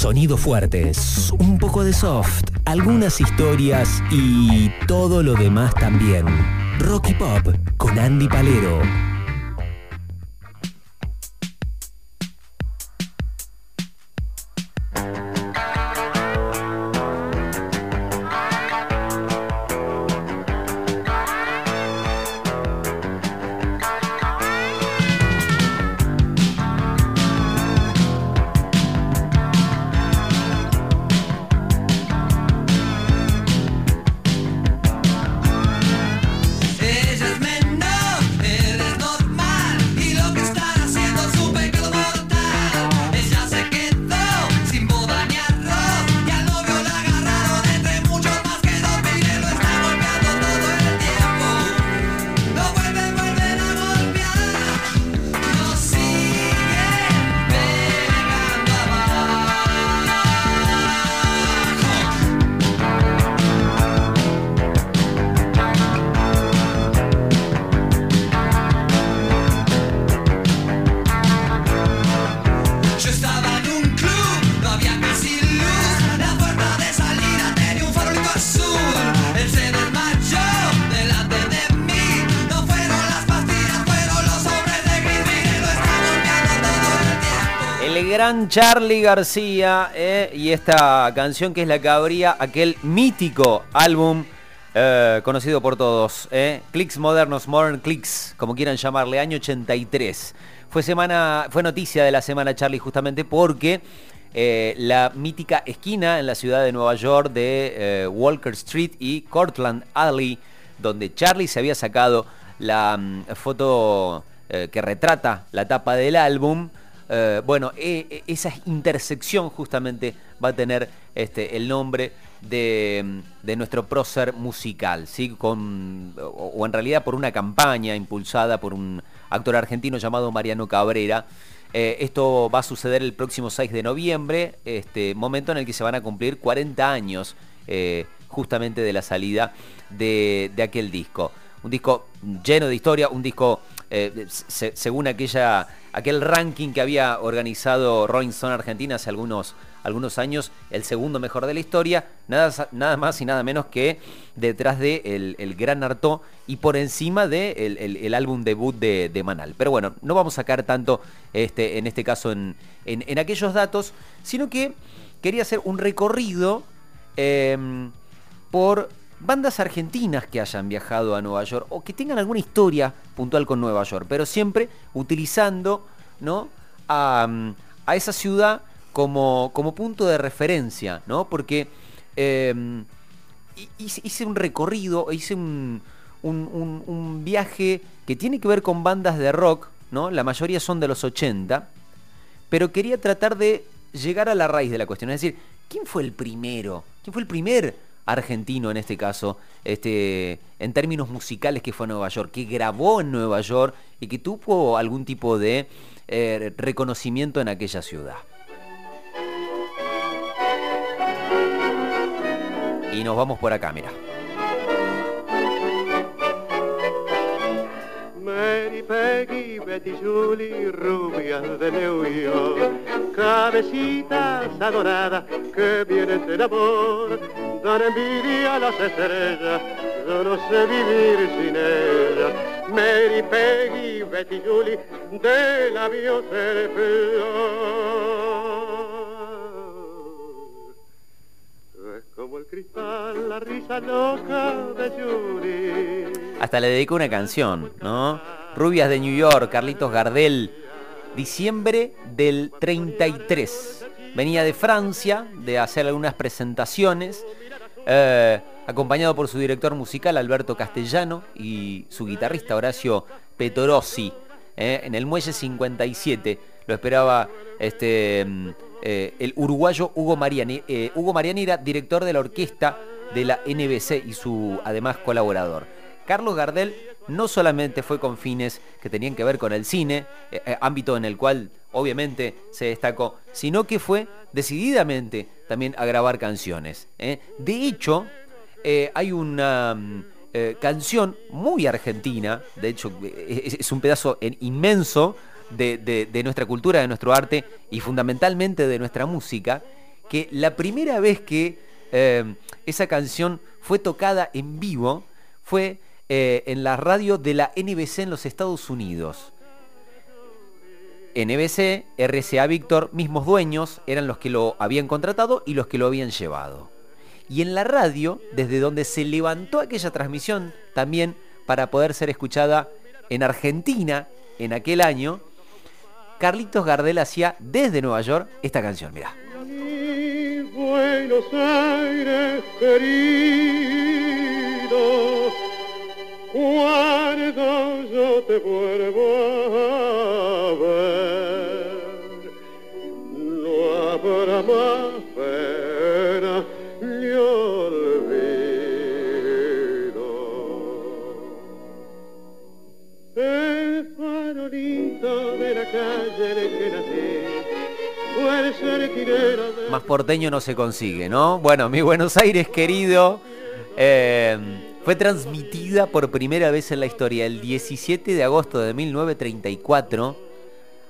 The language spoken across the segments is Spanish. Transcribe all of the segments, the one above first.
Sonidos fuertes, un poco de soft, algunas historias y todo lo demás también. Rocky Pop con Andy Palero. Charlie García eh, y esta canción que es la que abría aquel mítico álbum eh, conocido por todos, eh, Clicks Modernos, Modern Clicks, como quieran llamarle, año 83. Fue, semana, fue noticia de la semana Charlie justamente porque eh, la mítica esquina en la ciudad de Nueva York de Walker Street y Cortland Alley, donde Charlie se había sacado la mm, foto que retrata la tapa del álbum, eh, bueno, eh, eh, esa intersección justamente va a tener este, el nombre de, nuestro prócer musical, ¿sí? Con, o, en realidad por una campaña impulsada por un actor argentino llamado Mariano Cabrera. Eh, esto va a suceder el próximo 6 de noviembre, este momento en el que se van a cumplir 40 años eh, justamente de la salida de aquel disco. Un disco lleno de historia, un disco, eh, se- según aquella, aquel ranking que había organizado Rolling Stone Argentina hace algunos, algunos años, el segundo mejor de la historia, nada, nada más y nada menos que detrás de el, Gran Artaud y por encima de el, el- álbum debut de, de Manal. Pero bueno, no vamos a sacar tanto este, en este caso en, en- en aquellos datos, sino que quería hacer un recorrido em, por bandas argentinas que hayan viajado a Nueva York o que tengan alguna historia puntual con Nueva York, pero siempre utilizando ¿no? a, mm, esa ciudad como, como punto de referencia, ¿no? Porque em, hi- hice, un recorrido, hice un, un- un- un viaje que tiene que ver con bandas de rock, ¿no? La mayoría son de los 80, pero quería tratar de llegar a la raíz de la cuestión. Es decir, ¿quién fue el primero? ¿Quién fue el primer argentino en este caso, este, en términos musicales que fue a Nueva York, que grabó en Nueva York y que tuvo algún tipo de eh, reconocimiento en aquella ciudad? Y nos vamos por acá, mira. Mary, Peggy, Betty, Julie, rubias de New York, cabecitas adoradas que vienen del amor, envidia a las estrellas, yo no sé vivir sin ellas. Mary, Peggy, Betty, Julie, de labios flor. Es como el cristal, la risa loca de Julie. Hasta le dedico una canción, ¿no? Rubias de New York, Carlitos Gardel, diciembre del 33. Venía de Francia de hacer algunas presentaciones, eh, acompañado por su director musical Alberto Castellano y su guitarrista Horacio Petorossi. eh, en el muelle 57 lo esperaba este, mm, eh, el uruguayo Hugo Mariani. Hugo Mariani era director de la orquesta de la NBC y su además colaborador. Carlos Gardel no solamente fue con fines que tenían que ver con el cine, ámbito en el cual obviamente se destacó, sino que fue decididamente también a grabar canciones. ¿eh? De hecho, eh, hay una mm, eh, canción muy argentina, de hecho es, un pedazo en- inmenso de, de- nuestra cultura, de nuestro arte y fundamentalmente de nuestra música, que la primera vez que esa canción fue tocada en vivo fue en la radio de la NBC en los Estados Unidos. NBC, RCA Víctor, mismos dueños, eran los que lo habían contratado y los que lo habían llevado. Y en la radio, desde donde se levantó aquella transmisión, también para poder ser escuchada en Argentina en aquel año, Carlitos Gardel hacía desde Nueva York esta canción, mirá. De la calle el que nací de Más porteño no se consigue, ¿no? Bueno, mi Buenos Aires querido eh, fue transmitida por primera vez en la historia el 17 de agosto de 1934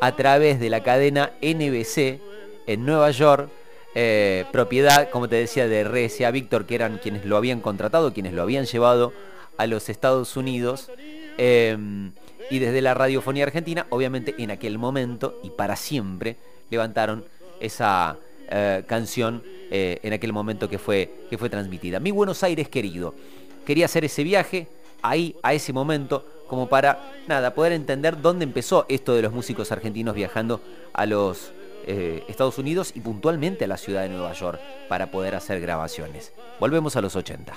a través de la cadena NBC en Nueva York, eh, propiedad, como te decía, de RCA Víctor, que eran quienes lo habían contratado, quienes lo habían llevado a los Estados Unidos. eh, y desde la radiofonía argentina, obviamente en aquel momento y para siempre, levantaron esa eh, canción eh, en aquel momento que fue, que fue transmitida. Mi Buenos Aires querido. Quería hacer ese viaje ahí, a ese momento, como para, nada, poder entender dónde empezó esto de los músicos argentinos viajando a los eh, Estados Unidos y puntualmente a la ciudad de Nueva York para poder hacer grabaciones. Volvemos a los 80.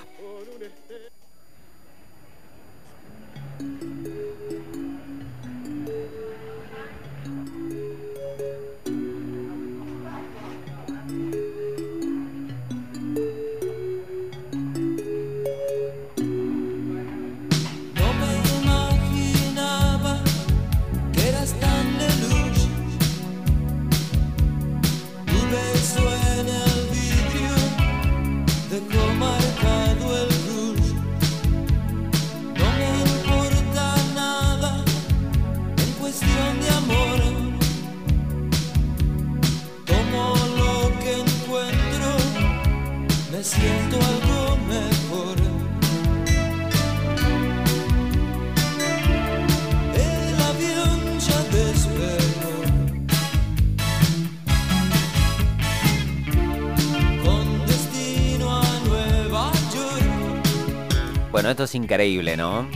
Esto es increíble, ¿no?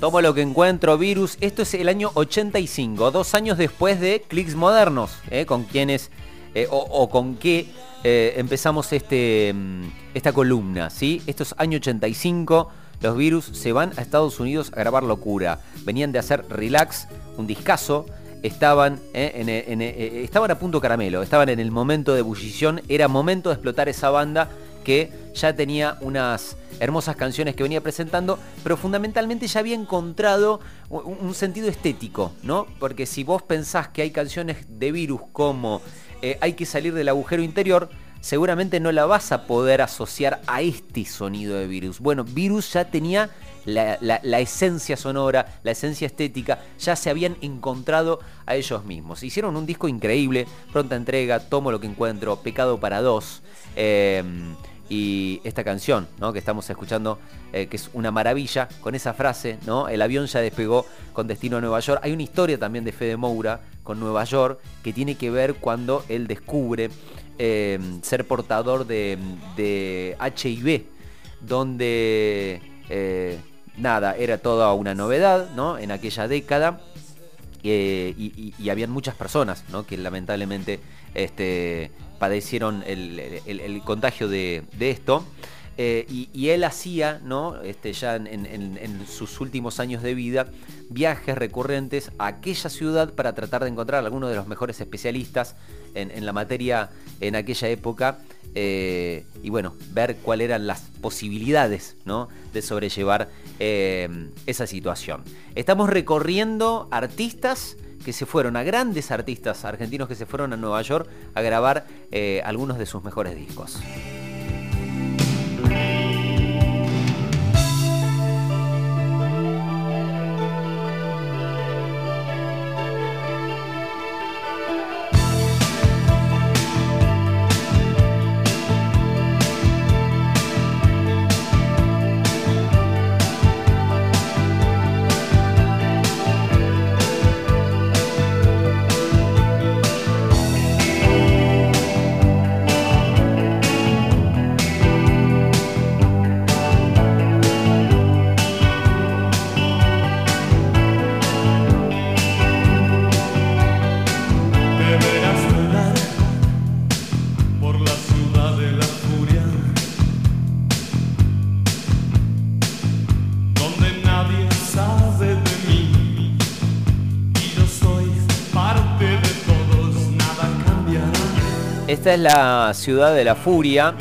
Tomo lo que encuentro, Virus. Esto es el año 85, dos años después de Clicks Modernos, ¿eh? con quienes eh, o, con qué eh, empezamos este, mm, esta columna, ¿sí? Esto es año 85. Los Virus se van a Estados Unidos a grabar Locura. Venían de hacer Relax, un discazo. Estaban, en- estaban a punto caramelo, estaban en el momento de ebullición. Era momento de explotar esa banda que ya tenía unas hermosas canciones que venía presentando, pero fundamentalmente ya había encontrado un, sentido estético, ¿no? Porque si vos pensás que hay canciones de virus como eh, Hay que salir del agujero interior, seguramente no la vas a poder asociar a este sonido de virus. Bueno, virus ya tenía la esencia sonora, la esencia estética, ya se habían encontrado a ellos mismos. Hicieron un disco increíble, pronta entrega, tomo lo que encuentro, pecado para dos. eh, y esta canción ¿no? que estamos escuchando, eh, que es una maravilla, con esa frase, ¿no? el avión ya despegó con destino a Nueva York. Hay una historia también de Fede Moura con Nueva York que tiene que ver cuando él descubre eh, ser portador de, de HIV, donde eh, nada, era toda una novedad ¿no? en aquella década. Y, y- habían muchas personas ¿no? que lamentablemente este, padecieron el, contagio de esto. Eh, y, él hacía, ¿no? este, ya en, sus últimos años de vida, viajes recurrentes a aquella ciudad para tratar de encontrar a algunos de los mejores especialistas en, la materia en aquella época. eh, y bueno, ver cuáles eran las posibilidades ¿no? de sobrellevar eh, esa situación. Estamos recorriendo artistas que se fueron, a grandes artistas argentinos que se fueron a Nueva York a grabar algunos de sus mejores discos. Esta es la ciudad de la furia.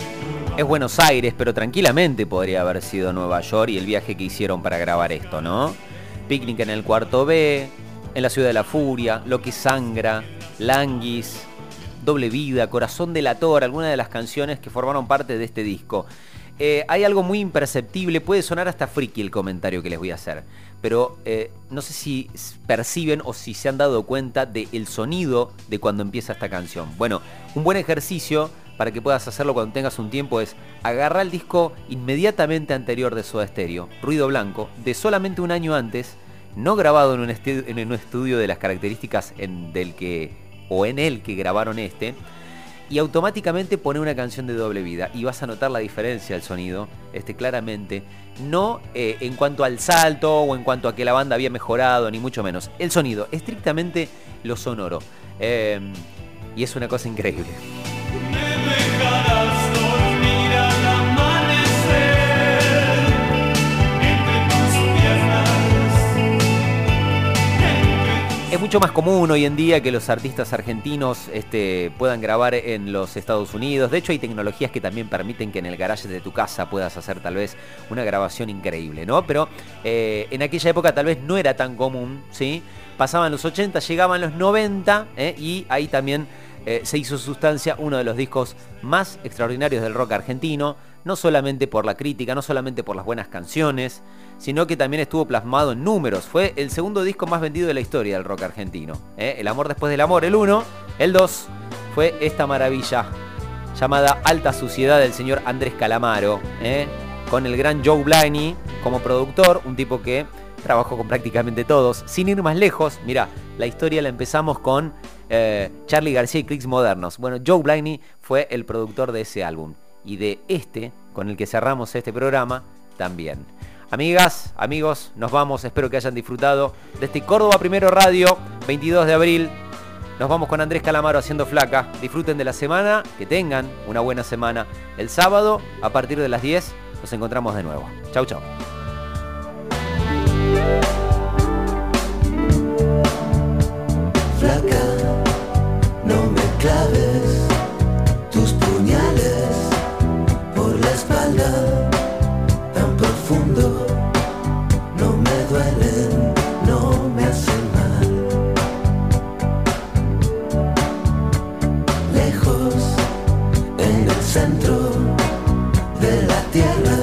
Es Buenos Aires, pero tranquilamente podría haber sido Nueva York y el viaje que hicieron para grabar esto, ¿no? Picnic en el cuarto B, en la ciudad de la furia, Lo que sangra, Languis, Doble Vida, Corazón delator, algunas de las canciones que formaron parte de este disco. Eh, hay algo muy imperceptible, puede sonar hasta friki el comentario que les voy a hacer, pero eh, no sé si perciben o si se han dado cuenta del sonido de cuando empieza esta canción. Bueno, un buen ejercicio para que puedas hacerlo cuando tengas un tiempo es agarrar el disco inmediatamente anterior de Soda Stereo, Ruido Blanco, de solamente un año antes, no grabado en un, estu- en un estudio de las características en, del que, o en el que grabaron este, y automáticamente pone una canción de doble vida y vas a notar la diferencia del sonido, este, claramente. No eh, en cuanto al salto o en cuanto a que la banda había mejorado, ni mucho menos. El sonido, estrictamente lo sonoro. Eh, y es una cosa increíble. Es mucho más común hoy en día que los artistas argentinos este, puedan grabar en los Estados Unidos. De hecho, hay tecnologías que también permiten que en el garage de tu casa puedas hacer tal vez una grabación increíble, ¿no? Pero eh, en aquella época tal vez no era tan común, ¿sí? Pasaban los 80, llegaban los 90 ¿eh? y ahí también eh, se hizo sustancia uno de los discos más extraordinarios del rock argentino, no solamente por la crítica, no solamente por las buenas canciones, sino que también estuvo plasmado en números. Fue el segundo disco más vendido de la historia del rock argentino. ¿eh? El amor después del amor, el 1, el 2 fue esta maravilla llamada Alta Suciedad del señor Andrés Calamaro, ¿eh? con el gran Joe Blaney como productor, un tipo que trabajó con prácticamente todos. Sin ir más lejos, mira, la historia la empezamos con eh, Charlie García y Clicks Modernos. Bueno, Joe Blaney fue el productor de ese álbum y de este, con el que cerramos este programa, también. Amigas, amigos, nos vamos, espero que hayan disfrutado de este Córdoba Primero Radio, 22 de abril. Nos vamos con Andrés Calamaro haciendo flaca. Disfruten de la semana, que tengan una buena semana. El sábado, a partir de las 10, nos encontramos de nuevo. Chau, chau. Centro de la tierra,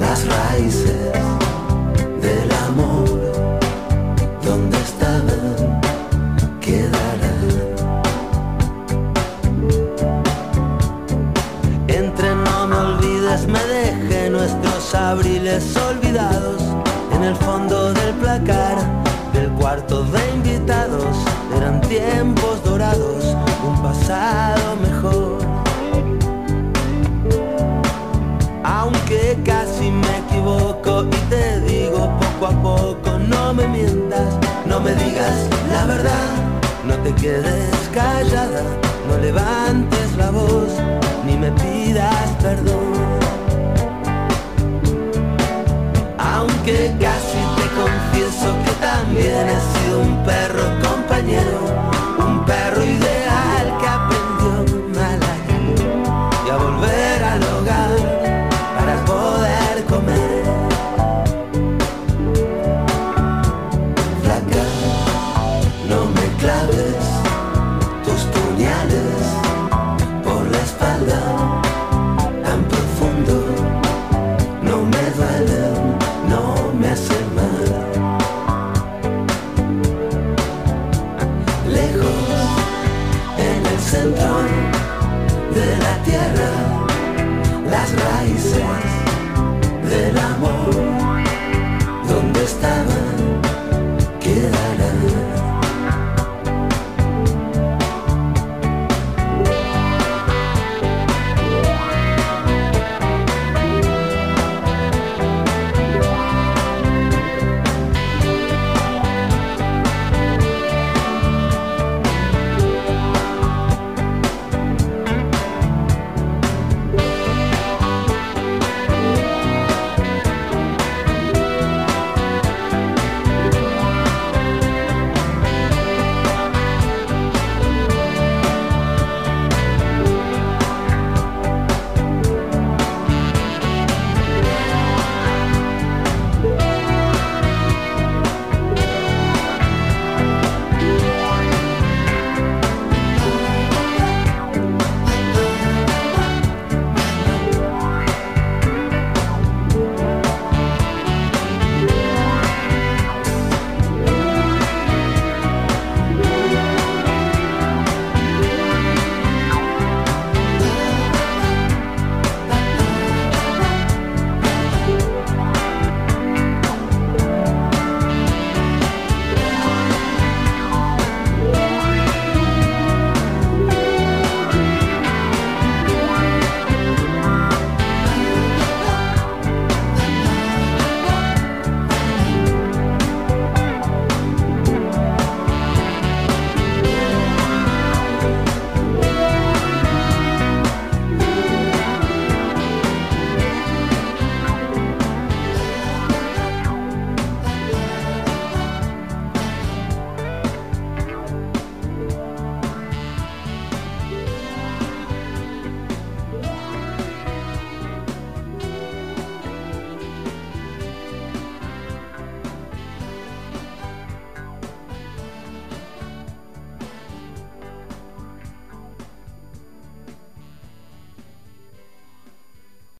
las raíces del amor donde estaban quedarán. Entre no me olvides, me dejé nuestros abriles olvidados en el fondo del placar del cuarto de invitados. Eran tiempos dorados, un pasado Casi me equivoco y te digo poco a poco, no me mientas, no me digas la verdad, no te quedes callada, no levantes la voz, ni me pidas perdón. Aunque casi te confieso que también he sido un perro compañero,